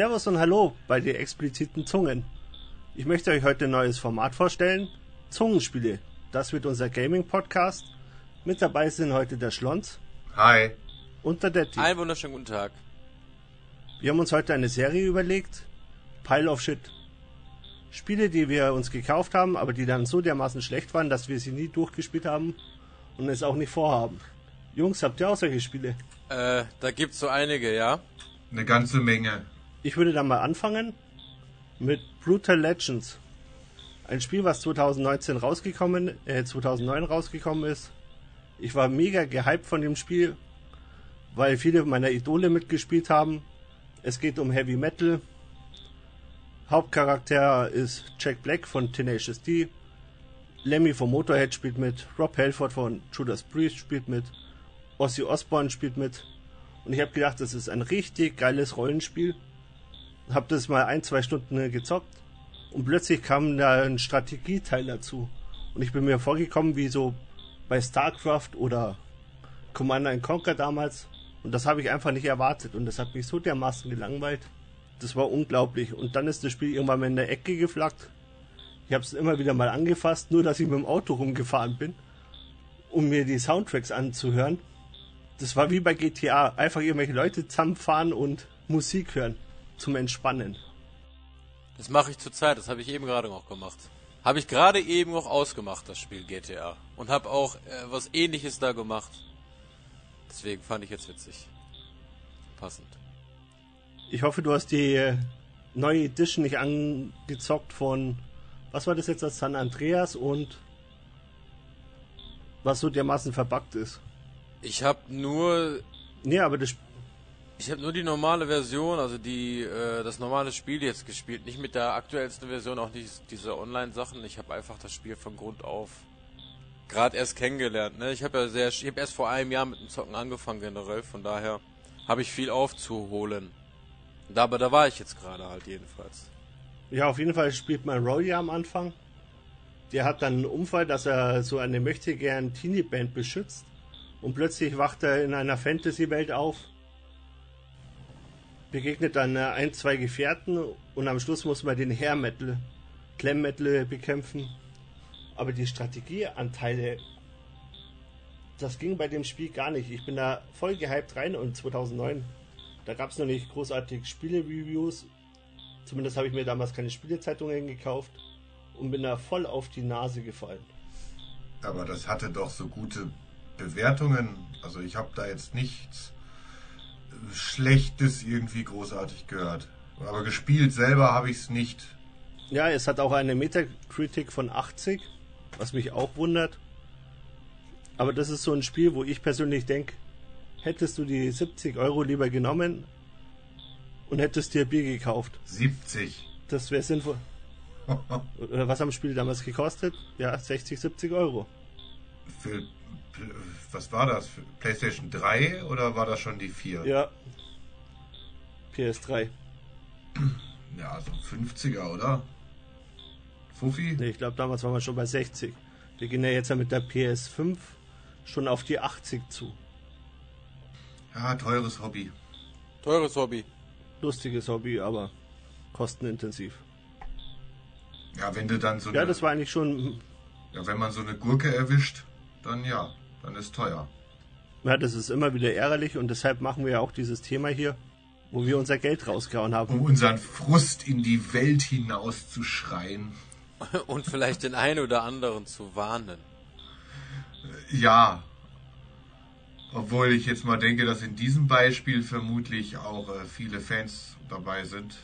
Servus und Hallo bei den expliziten Zungen. Ich möchte euch heute ein neues Format vorstellen. Zungenspiele. Das wird unser Gaming-Podcast. Mit dabei sind heute der Schlons. Hi. Und der Detti. Einen wunderschönen guten Tag. Wir haben uns heute eine Serie überlegt. Pile of Shit. Spiele, die wir uns gekauft haben, aber die dann so dermaßen schlecht waren, dass wir sie nie durchgespielt haben und es auch nicht vorhaben. Jungs, habt ihr auch solche Spiele? Äh, da gibt's so einige, ja? Eine ganze Menge. Ich würde dann mal anfangen mit Brutal Legends. Ein Spiel, was 2019 rausgekommen, äh, 2009 rausgekommen ist. Ich war mega gehypt von dem Spiel, weil viele meiner Idole mitgespielt haben. Es geht um Heavy Metal. Hauptcharakter ist Jack Black von Tenacious D. Lemmy von Motorhead spielt mit. Rob Halford von Judas Priest spielt mit. Ozzy Osbourne spielt mit. Und ich habe gedacht, das ist ein richtig geiles Rollenspiel. Hab das mal ein, zwei Stunden gezockt. Und plötzlich kam da ein Strategieteil dazu. Und ich bin mir vorgekommen wie so bei StarCraft oder Commander Conquer damals. Und das habe ich einfach nicht erwartet. Und das hat mich so dermaßen gelangweilt. Das war unglaublich. Und dann ist das Spiel irgendwann mal in der Ecke geflaggt. Ich habe es immer wieder mal angefasst, nur dass ich mit dem Auto rumgefahren bin, um mir die Soundtracks anzuhören. Das war wie bei GTA. Einfach irgendwelche Leute zusammenfahren und Musik hören. Zum Entspannen. Das mache ich zurzeit, das habe ich eben gerade noch gemacht. Habe ich gerade eben noch ausgemacht, das Spiel GTA. Und habe auch äh, was ähnliches da gemacht. Deswegen fand ich jetzt witzig. Passend. Ich hoffe, du hast die äh, neue Edition nicht angezockt von, was war das jetzt, das San Andreas und was so dermaßen verbuggt ist. Ich habe nur, Nee, aber das, ich habe nur die normale Version, also die, äh, das normale Spiel jetzt gespielt. Nicht mit der aktuellsten Version, auch nicht diese Online-Sachen. Ich habe einfach das Spiel von Grund auf gerade erst kennengelernt. Ne? Ich habe ja sehr, ich habe erst vor einem Jahr mit dem Zocken angefangen generell. Von daher habe ich viel aufzuholen. Da, aber da war ich jetzt gerade halt jedenfalls. ja, auf jeden Fall spielt man ja am Anfang. Der hat dann einen Unfall, dass er so eine möchte gern Teenie-Band beschützt. Und plötzlich wacht er in einer Fantasy-Welt auf. Begegnet dann äh, ein, zwei Gefährten und am Schluss muss man den Hair Metal, Clam Metal bekämpfen. Aber die Strategieanteile, das ging bei dem Spiel gar nicht. Ich bin da voll gehypt rein und 2009, da gab es noch nicht großartig Spiele-Reviews. Zumindest habe ich mir damals keine Spielezeitungen gekauft und bin da voll auf die Nase gefallen. Aber das hatte doch so gute Bewertungen. Also ich habe da jetzt nichts Schlechtes irgendwie großartig gehört. Aber gespielt selber habe ich es nicht. Ja, es hat auch eine Metacritic von 80, was mich auch wundert. Aber das ist so ein Spiel, wo ich persönlich denke, hättest du die 70 Euro lieber genommen und hättest dir Bier gekauft. 70. Das wäre sinnvoll. Was haben das Spiel damals gekostet? Ja, 60, 70 Euro. Für, was war das? PlayStation 3 oder war das schon die 4? Ja. PS3. Ja, so ein 50er, oder? Fuffi? Nee, ich glaube, damals waren wir schon bei 60. Wir gehen ja jetzt ja mit der PS5 schon auf die 80 zu. Ja, teures Hobby. Teures Hobby. Lustiges Hobby, aber kostenintensiv. Ja, wenn du dann so Ja, eine, das war eigentlich schon ja, wenn man so eine Gurke erwischt, dann ja, dann ist teuer. Ja, das ist immer wieder ärgerlich und deshalb machen wir ja auch dieses Thema hier, wo wir unser Geld rausgehauen Um haben. unseren Frust in die Welt hinaus zu schreien. Und vielleicht den einen oder anderen zu warnen. Ja. Obwohl ich jetzt mal denke, dass in diesem Beispiel vermutlich auch äh, viele Fans dabei sind.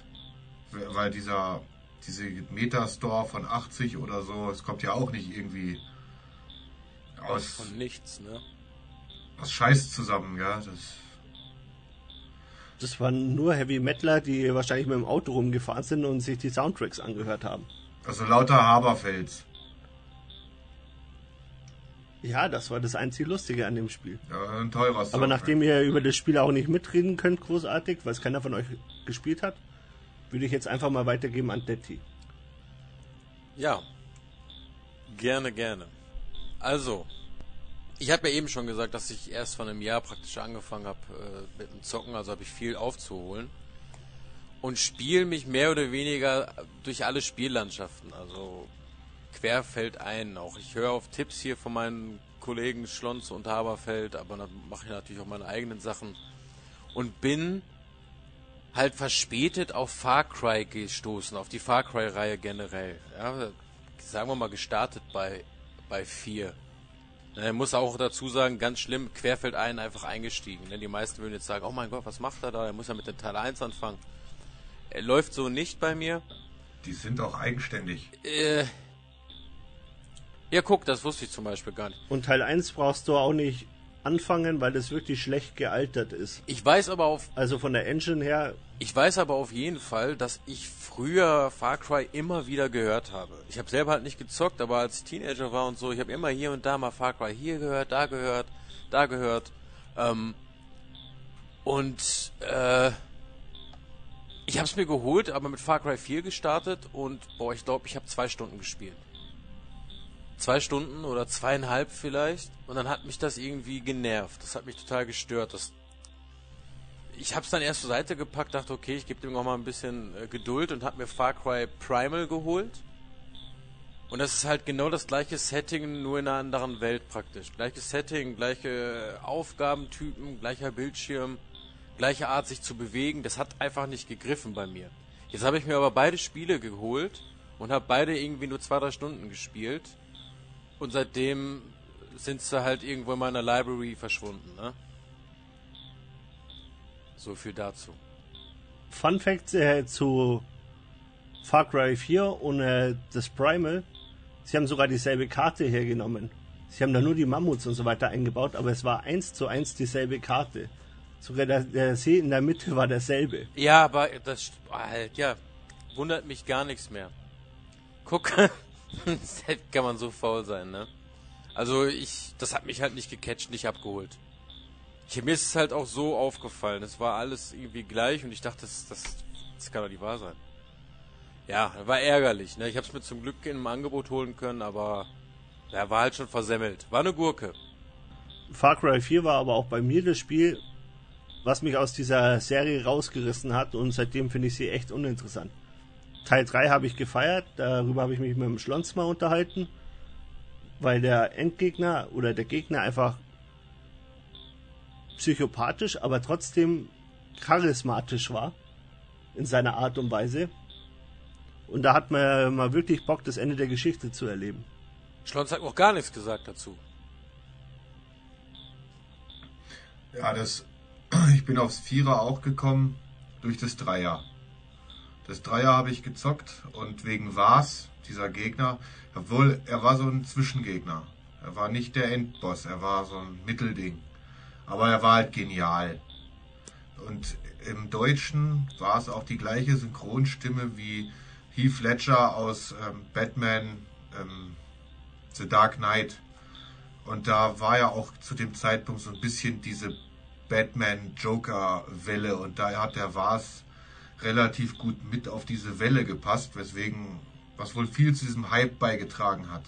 Weil dieser diese Metastore von 80 oder so, es kommt ja auch nicht irgendwie aus, Von nichts, ne? aus Scheiß zusammen, ja. Das, Das waren nur Heavy Metaler, die wahrscheinlich mit dem Auto rumgefahren sind und sich die Soundtracks angehört haben. also lauter Haberfels. Ja, das war das einzige Lustige an dem Spiel. Ja, ein teurer Sound, Aber nachdem ihr über das Spiel auch nicht mitreden könnt, großartig, weil es keiner von euch gespielt hat, würde ich jetzt einfach mal weitergeben an Detti. Ja. Gerne, gerne. Also, ich habe ja eben schon gesagt, dass ich erst vor einem Jahr praktisch angefangen habe äh, mit dem Zocken, also habe ich viel aufzuholen. und spiele mich mehr oder weniger durch alle Spiellandschaften. Also quer fällt ein. Auch ich höre auf Tipps hier von meinen Kollegen Schlons und Haberfeld, aber dann mache ich natürlich auch meine eigenen Sachen und bin halt verspätet auf Far Cry gestoßen, auf die Far Cry Reihe generell. Ja, sagen wir mal gestartet bei bei 4. Er muss auch dazu sagen, ganz schlimm, querfeld ein einfach eingestiegen. Denn die meisten würden jetzt sagen, oh mein Gott, was macht er da? Er muss ja mit dem Teil 1 anfangen. Er läuft so nicht bei mir. Die sind auch eigenständig. Äh, ja, guck, das wusste ich zum Beispiel gar nicht. Und Teil 1 brauchst du auch nicht anfangen, weil das wirklich schlecht gealtert ist. Ich weiß aber auf. Also von der Engine her. Ich weiß aber auf jeden Fall, dass ich früher Far Cry immer wieder gehört habe. Ich habe selber halt nicht gezockt, aber als Teenager war und so, ich habe immer hier und da mal Far Cry hier gehört, da gehört, da gehört. Ähm, und äh, ich habe es mir geholt, aber mit Far Cry 4 gestartet und boah, ich glaube, ich habe zwei Stunden gespielt zwei Stunden oder zweieinhalb vielleicht und dann hat mich das irgendwie genervt. Das hat mich total gestört. Das ich habe es dann erst zur Seite gepackt, dachte, okay, ich gebe dem noch mal ein bisschen äh, Geduld und habe mir Far Cry Primal geholt. Und das ist halt genau das gleiche Setting, nur in einer anderen Welt praktisch. Gleiches Setting, gleiche Aufgabentypen, gleicher Bildschirm, gleiche Art sich zu bewegen. Das hat einfach nicht gegriffen bei mir. Jetzt habe ich mir aber beide Spiele geholt und habe beide irgendwie nur zwei, drei Stunden gespielt und seitdem sind sie halt irgendwo in meiner Library verschwunden, ne? So viel dazu. Fun Fact äh, zu Far Cry 4 und äh, das Primal. Sie haben sogar dieselbe Karte hergenommen. Sie haben da nur die Mammuts und so weiter eingebaut, aber es war eins zu eins dieselbe Karte. Sogar der, der See in der Mitte war derselbe. Ja, aber das halt, ja, wundert mich gar nichts mehr. Guck, Selbst kann man so faul sein, ne? Also ich, das hat mich halt nicht gecatcht, nicht abgeholt. Ich, mir ist es halt auch so aufgefallen. Es war alles irgendwie gleich und ich dachte, das, das, das kann doch nicht wahr sein. Ja, war ärgerlich. Ne? Ich habe es mir zum Glück in einem Angebot holen können, aber er war halt schon versemmelt. War eine Gurke. Far Cry 4 war aber auch bei mir das Spiel, was mich aus dieser Serie rausgerissen hat und seitdem finde ich sie echt uninteressant. Teil 3 habe ich gefeiert, darüber habe ich mich mit dem Schlons mal unterhalten, weil der Endgegner oder der Gegner einfach psychopathisch, aber trotzdem charismatisch war in seiner Art und Weise. Und da hat man mal wirklich Bock, das Ende der Geschichte zu erleben. Schlons hat noch gar nichts gesagt dazu. Ja, das. Ich bin aufs Vierer auch gekommen durch das Dreier. Das Dreier habe ich gezockt und wegen Vars, dieser Gegner, obwohl er war so ein Zwischengegner. Er war nicht der Endboss, er war so ein Mittelding. Aber er war halt genial. Und im Deutschen war es auch die gleiche Synchronstimme wie Heath Ledger aus ähm, Batman ähm, The Dark Knight. Und da war ja auch zu dem Zeitpunkt so ein bisschen diese Batman-Joker-Welle und da hat der Vars relativ gut mit auf diese Welle gepasst, weswegen, was wohl viel zu diesem Hype beigetragen hat.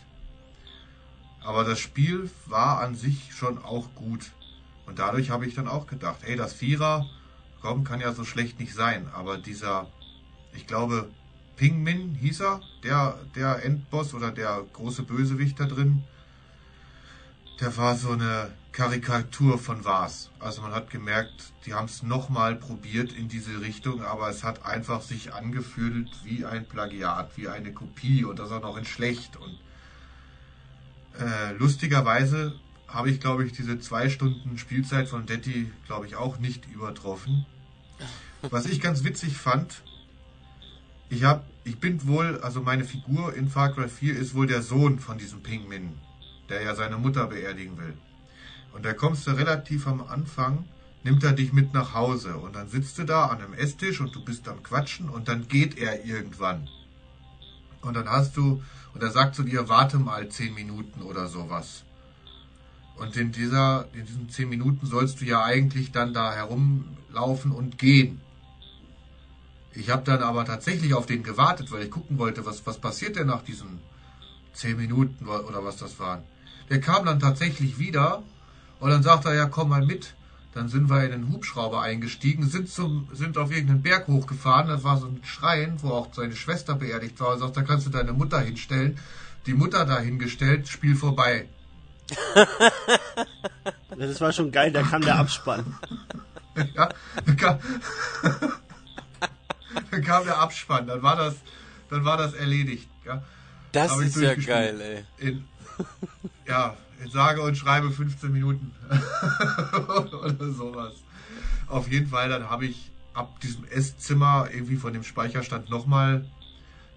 Aber das Spiel war an sich schon auch gut. Und dadurch habe ich dann auch gedacht, hey, das Vierer, komm, kann ja so schlecht nicht sein. Aber dieser, ich glaube, Ping Min hieß er, der, der Endboss oder der große Bösewicht da drin, der war so eine Karikatur von was. Also man hat gemerkt, die haben es nochmal probiert in diese Richtung, aber es hat einfach sich angefühlt wie ein Plagiat, wie eine Kopie und das auch noch in schlecht. Und äh, lustigerweise habe ich, glaube ich, diese zwei Stunden Spielzeit von Detti, glaube ich, auch nicht übertroffen. Was ich ganz witzig fand, ich habe, ich bin wohl, also meine Figur in Far Cry 4 ist wohl der Sohn von diesem Pingmin der ja seine Mutter beerdigen will. Und da kommst du relativ am Anfang, nimmt er dich mit nach Hause und dann sitzt du da an einem Esstisch und du bist am Quatschen und dann geht er irgendwann. Und dann hast du, und er sagt zu dir, warte mal zehn Minuten oder sowas. Und in dieser, in diesen zehn Minuten sollst du ja eigentlich dann da herumlaufen und gehen. Ich habe dann aber tatsächlich auf den gewartet, weil ich gucken wollte, was, was passiert denn nach diesen zehn Minuten oder was das waren. Der kam dann tatsächlich wieder und dann sagt er, ja, komm mal mit. Dann sind wir in den Hubschrauber eingestiegen, sind zum, sind auf irgendeinen Berg hochgefahren. Das war so ein Schrein, wo auch seine Schwester beerdigt war. Er sagt, da kannst du deine Mutter hinstellen. Die Mutter dahingestellt, Spiel vorbei. Das war schon geil, da kam der Abspann. ja, dann kam, dann kam der Abspann, dann war das, dann war das erledigt. Ja. Das ist ja geil, ey. In, ja, sage und schreibe 15 Minuten oder sowas. Auf jeden Fall, dann habe ich ab diesem Esszimmer irgendwie von dem Speicherstand nochmal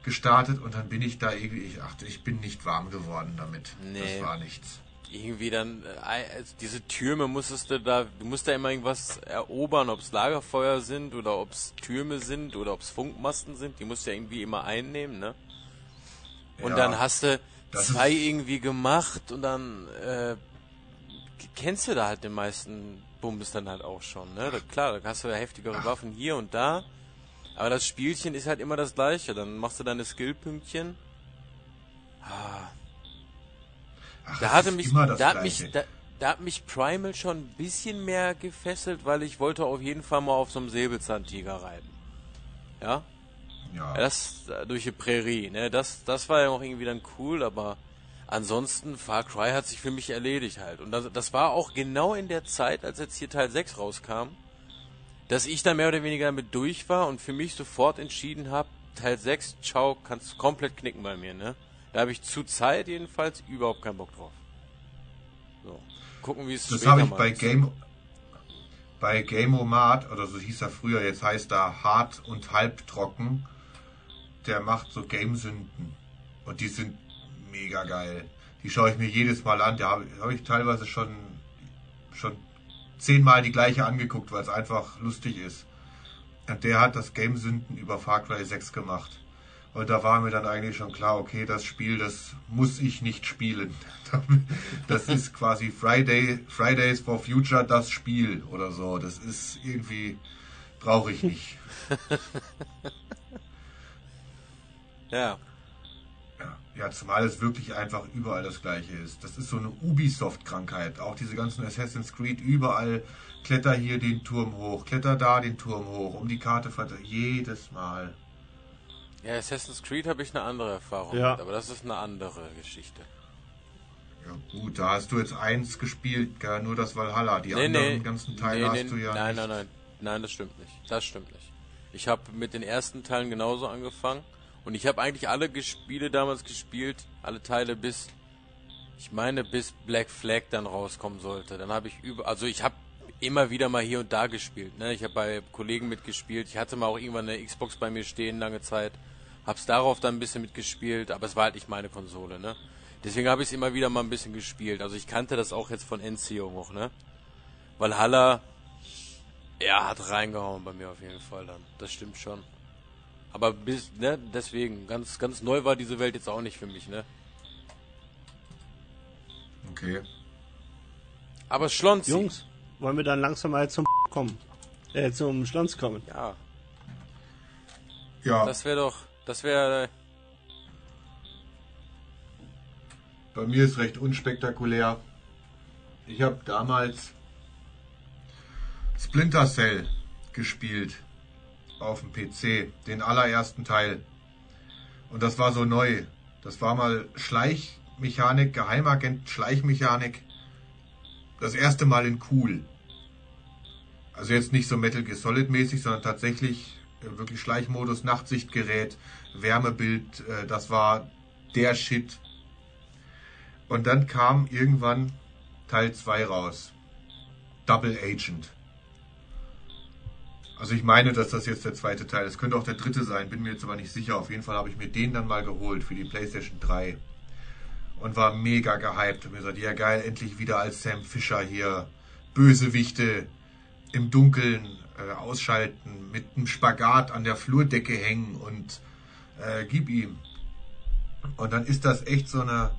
gestartet und dann bin ich da irgendwie, ich achte, ich bin nicht warm geworden damit. Nee. Das war nichts. Irgendwie dann, äh, also diese Türme musstest du da, du musst da immer irgendwas erobern, ob es Lagerfeuer sind oder ob es Türme sind oder ob es Funkmasten sind, die musst du ja irgendwie immer einnehmen, ne? Und Ja, dann hast du das zwei irgendwie gemacht und dann äh, kennst du da halt den meisten Bums dann halt auch schon, ne? Da, klar, da hast du ja heftigere Waffen hier und da, aber das Spielchen ist halt immer das gleiche. Dann machst du deine Skillpünktchen. Ah, Ach, da hatte mich, da hat mich, da, da hat mich Primal schon ein bisschen mehr gefesselt, weil ich wollte auf jeden Fall mal auf so einem Säbelzahntiger reiten. Ja? Ja. Das äh, durch die Prärie, ne? Das, das war ja auch irgendwie dann cool, aber ansonsten Far Cry hat sich für mich erledigt halt. Und das, das war auch genau in der Zeit, als jetzt hier Teil 6 rauskam, dass ich da mehr oder weniger damit durch war und für mich sofort entschieden habe, Teil 6, ciao, kannst komplett knicken bei mir, ne? Da habe ich zu Zeit jedenfalls überhaupt keinen Bock drauf. So. Gucken, wie es Das habe ich bei ist. Game bei Gameomat, oder so hieß er früher, jetzt heißt er hart und halbtrocken, der macht so Gamesünden. Und die sind mega geil. Die schaue ich mir jedes Mal an. Da habe hab ich teilweise schon, schon zehnmal die gleiche angeguckt, weil es einfach lustig ist. Und der hat das Gamesünden über Far Cry 6 gemacht. Und da war mir dann eigentlich schon klar, okay, das Spiel, das muss ich nicht spielen. Das ist quasi Friday, Fridays for Future das Spiel oder so. Das ist irgendwie, brauche ich nicht. Ja. Ja, ja, zumal es wirklich einfach überall das gleiche ist. Das ist so eine Ubisoft-Krankheit. Auch diese ganzen Assassin's Creed, überall kletter hier den Turm hoch, kletter da den Turm hoch, um die Karte verteilen. Jedes Mal. Ja, Assassin's Creed habe ich eine andere Erfahrung Ja. mit, aber das ist eine andere Geschichte. Ja gut, da hast du jetzt eins gespielt, gell? nur das Valhalla. Die Nee, anderen nee. ganzen Teile nee, hast du nee, ja Nein, nicht. nein, nein. Nein, das stimmt nicht. Das stimmt nicht. Ich habe mit den ersten Teilen genauso angefangen. Und ich habe eigentlich alle Spiele damals gespielt, alle Teile bis, ich meine, bis Black Flag dann rauskommen sollte. Dann habe ich über, also ich habe immer wieder mal hier und da gespielt. Ne? Ich habe bei Kollegen mitgespielt. Ich hatte mal auch irgendwann eine Xbox bei mir stehen, lange Zeit. Hab's darauf dann ein bisschen mitgespielt, aber es war halt nicht meine Konsole, ne? Deswegen habe ich es immer wieder mal ein bisschen gespielt. Also ich kannte das auch jetzt von Enziehung hoch, ne? Valhalla, ja, hat reingehauen bei mir auf jeden Fall dann. Das stimmt schon. Aber bis, ne, deswegen, ganz, ganz neu war diese Welt jetzt auch nicht für mich, ne? Okay. Aber Schlonzi. Jungs, wollen wir dann langsam mal zum kommen? Äh, zum Schlons kommen. Ja, Ja, das wäre doch, das wäre, bei mir ist recht unspektakulär. Ich habe damals Splinter Cell gespielt auf dem PC, den allerersten Teil. Und das war so neu. Das war mal Schleichmechanik, Geheimagent, Schleichmechanik. Das erste Mal in cool. Also jetzt nicht so Metal Gear Solid mäßig, sondern tatsächlich äh, wirklich Schleichmodus, Nachtsichtgerät, Wärmebild. Äh, das war der Shit. Und dann kam irgendwann Teil 2 raus. Double Agent. Also ich meine, dass das jetzt der zweite Teil ist. Könnte auch der dritte sein, bin mir jetzt aber nicht sicher. Auf jeden Fall habe ich mir den dann mal geholt für die PlayStation 3. Und war mega gehypt. Und mir gesagt, ja geil, endlich wieder als Sam Fisher hier Bösewichte im Dunkeln äh, ausschalten, mit einem Spagat an der Flurdecke hängen und äh, gib ihm. Und dann ist das echt so eine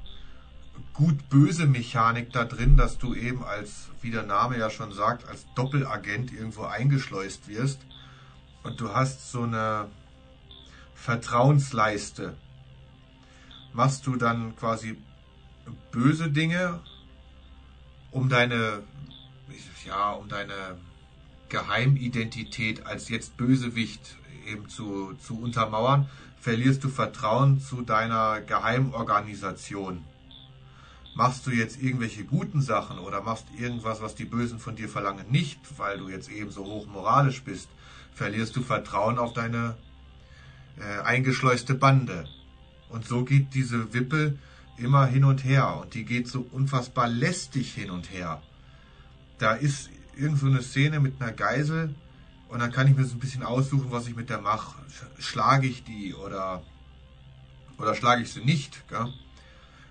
gut-böse Mechanik da drin, dass du eben als, wie der Name ja schon sagt, als Doppelagent irgendwo eingeschleust wirst. Und du hast so eine Vertrauensleiste. Machst du dann quasi böse Dinge, um deine ja, um deine Geheimidentität als jetzt Bösewicht eben zu, zu untermauern, verlierst du Vertrauen zu deiner Geheimorganisation. Machst du jetzt irgendwelche guten Sachen oder machst irgendwas, was die Bösen von dir verlangen, nicht, weil du jetzt eben so hoch moralisch bist, verlierst du Vertrauen auf deine äh, eingeschleuste Bande. Und so geht diese Wippe immer hin und her und die geht so unfassbar lästig hin und her. Da ist irgend so eine Szene mit einer Geisel und dann kann ich mir so ein bisschen aussuchen, was ich mit der mache. Schlage ich die oder, oder schlage ich sie nicht? Gell?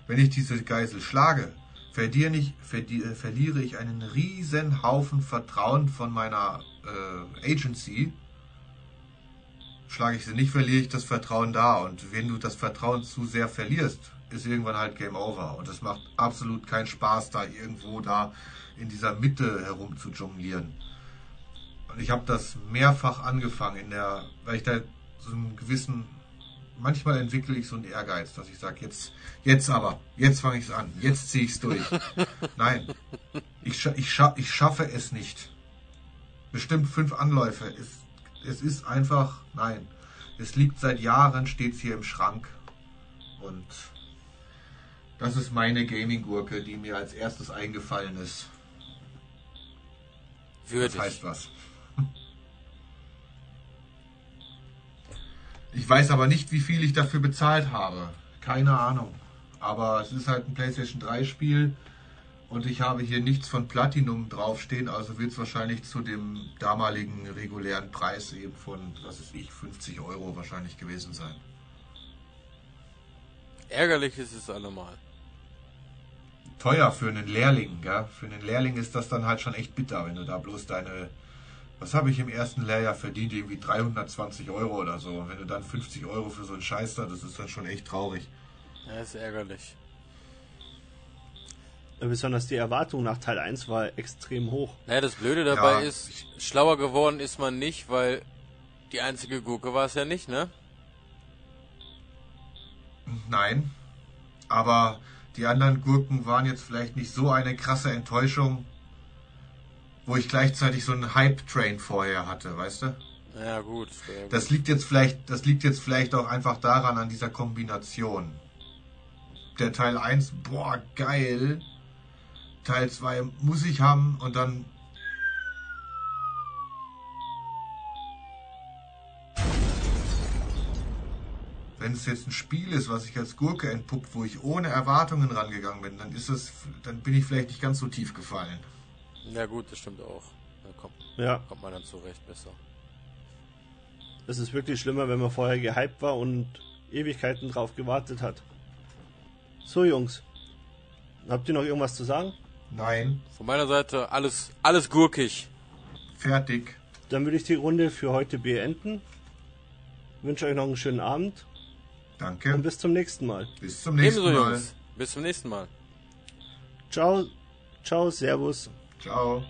Wenn ich diese Geisel schlage, verliere ich, verliere ich einen riesen Haufen Vertrauen von meiner äh, Agency. Schlage ich sie nicht, verliere ich das Vertrauen da. Und wenn du das Vertrauen zu sehr verlierst, ist irgendwann halt Game Over. Und es macht absolut keinen Spaß, da irgendwo da in dieser Mitte herum zu jonglieren. Und ich habe das mehrfach angefangen, in der, weil ich da so einen gewissen, manchmal entwickle ich so einen Ehrgeiz, dass ich sage, jetzt, jetzt aber, jetzt fange ich es an, jetzt ziehe ich es durch. Nein, ich, ich, scha ich schaffe es nicht. Bestimmt fünf Anläufe. Es, es ist einfach, nein. Es liegt seit Jahren, steht es hier im Schrank. Und das ist meine Gaming-Gurke, die mir als erstes eingefallen ist. Würdig. Das heißt was. Weiß aber nicht, wie viel ich dafür bezahlt habe. Keine Ahnung. Aber es ist halt ein PlayStation 3 Spiel und ich habe hier nichts von Platinum draufstehen, also wird es wahrscheinlich zu dem damaligen regulären Preis eben von, was ist ich, 50 Euro wahrscheinlich gewesen sein. Ärgerlich ist es allemal. Teuer für einen Lehrling, gell? Für einen Lehrling ist das dann halt schon echt bitter, wenn du da bloß deine was habe ich im ersten Lehrjahr verdient? Irgendwie 320 Euro oder so. Und wenn du dann 50 Euro für so einen Scheiß da, das ist dann schon echt traurig. Ja, ist ärgerlich. Besonders die Erwartung nach Teil 1 war extrem hoch. Naja, das Blöde dabei ja, ist, schlauer geworden ist man nicht, weil die einzige Gurke war es ja nicht, ne? Nein. Aber die anderen Gurken waren jetzt vielleicht nicht so eine krasse Enttäuschung, wo ich gleichzeitig so einen Hype-Train vorher hatte, weißt du? Ja, gut. Das liegt jetzt vielleicht, das liegt jetzt vielleicht auch einfach daran, an dieser Kombination. Der Teil 1, boah, geil. Teil 2 muss ich haben und dann wenn es jetzt ein Spiel ist, was ich als Gurke entpuppt, wo ich ohne Erwartungen rangegangen bin, dann ist es, dann bin ich vielleicht nicht ganz so tief gefallen. Ja gut, das stimmt auch. Da kommt, ja. kommt man dann zurecht besser. Es ist wirklich schlimmer, wenn man vorher gehypt war und Ewigkeiten drauf gewartet hat. So Jungs, habt ihr noch irgendwas zu sagen? Nein. Von meiner Seite alles, alles gurkig. Fertig. Dann würde ich die Runde für heute beenden. Wünsche euch noch einen schönen Abend. Danke. Und bis zum nächsten Mal. Bis zum nächsten Ebenso, Mal. Jungs. Bis zum nächsten Mal. Ciao, ciao, servus. Ciao.